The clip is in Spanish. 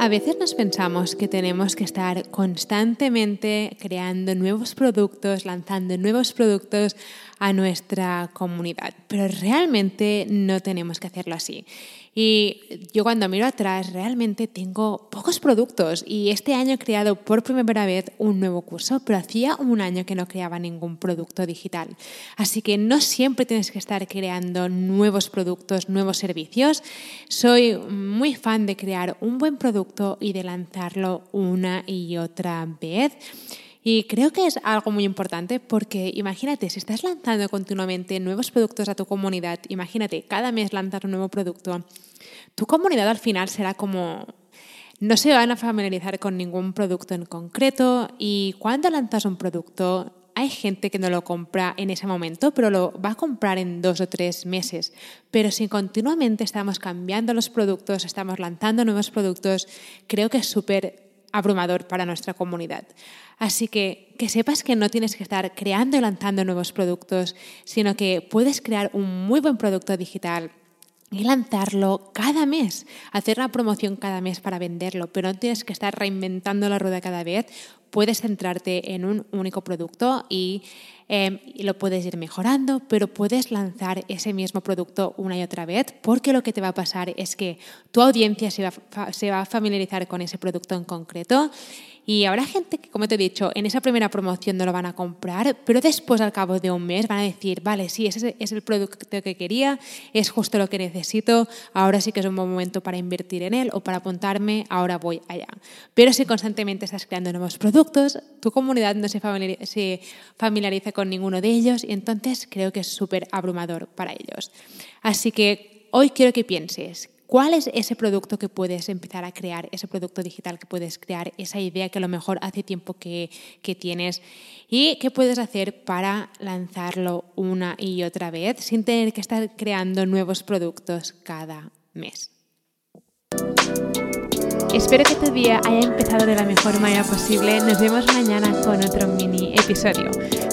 A veces nos pensamos que tenemos que estar constantemente creando nuevos productos, lanzando nuevos productos a nuestra comunidad, pero realmente no tenemos que hacerlo así. Y yo cuando miro atrás realmente tengo pocos productos y este año he creado por primera vez un nuevo curso, pero hacía un año que no creaba ningún producto digital. Así que no siempre tienes que estar creando nuevos productos, nuevos servicios. Soy muy fan de crear un buen producto y de lanzarlo una y otra vez. Y creo que es algo muy importante porque imagínate, si estás lanzando continuamente nuevos productos a tu comunidad, imagínate, cada mes lanzar un nuevo producto, tu comunidad al final será como no se van a familiarizar con ningún producto en concreto y cuando lanzas un producto hay gente que no lo compra en ese momento, pero lo va a comprar en dos o tres meses. Pero si continuamente estamos cambiando los productos, estamos lanzando nuevos productos, creo que es súper abrumador para nuestra comunidad. Así que que sepas que no tienes que estar creando y lanzando nuevos productos, sino que puedes crear un muy buen producto digital y lanzarlo cada mes, hacer una promoción cada mes para venderlo, pero no tienes que estar reinventando la rueda cada vez, puedes centrarte en un único producto y, em, lo puedes ir mejorando, pero puedes lanzar ese mismo producto una y otra vez, porque lo que te va a pasar es que tu audiencia se va a familiarizar con ese producto en concreto y habrá gente que, como te he dicho, en esa primera promoción no lo van a comprar, pero después, al cabo de un mes, van a decir, vale, sí, ese es el producto que quería, es justo lo que necesito, ahora sí que es un buen momento para invertir en él o para apuntarme, ahora voy allá. Pero si constantemente estás creando nuevos productos, tu comunidad no se familiariza con ninguno de ellos y entonces creo que es súper abrumador para ellos. Así que hoy quiero que pienses, ¿Cuál es ese producto que puedes empezar a crear, ese producto digital que puedes crear, esa idea que a lo mejor hace tiempo que, tienes? ¿Y qué puedes hacer para lanzarlo una y otra vez sin tener que estar creando nuevos productos cada mes? Espero que tu día haya empezado de la mejor manera posible. Nos vemos mañana con otro mini episodio.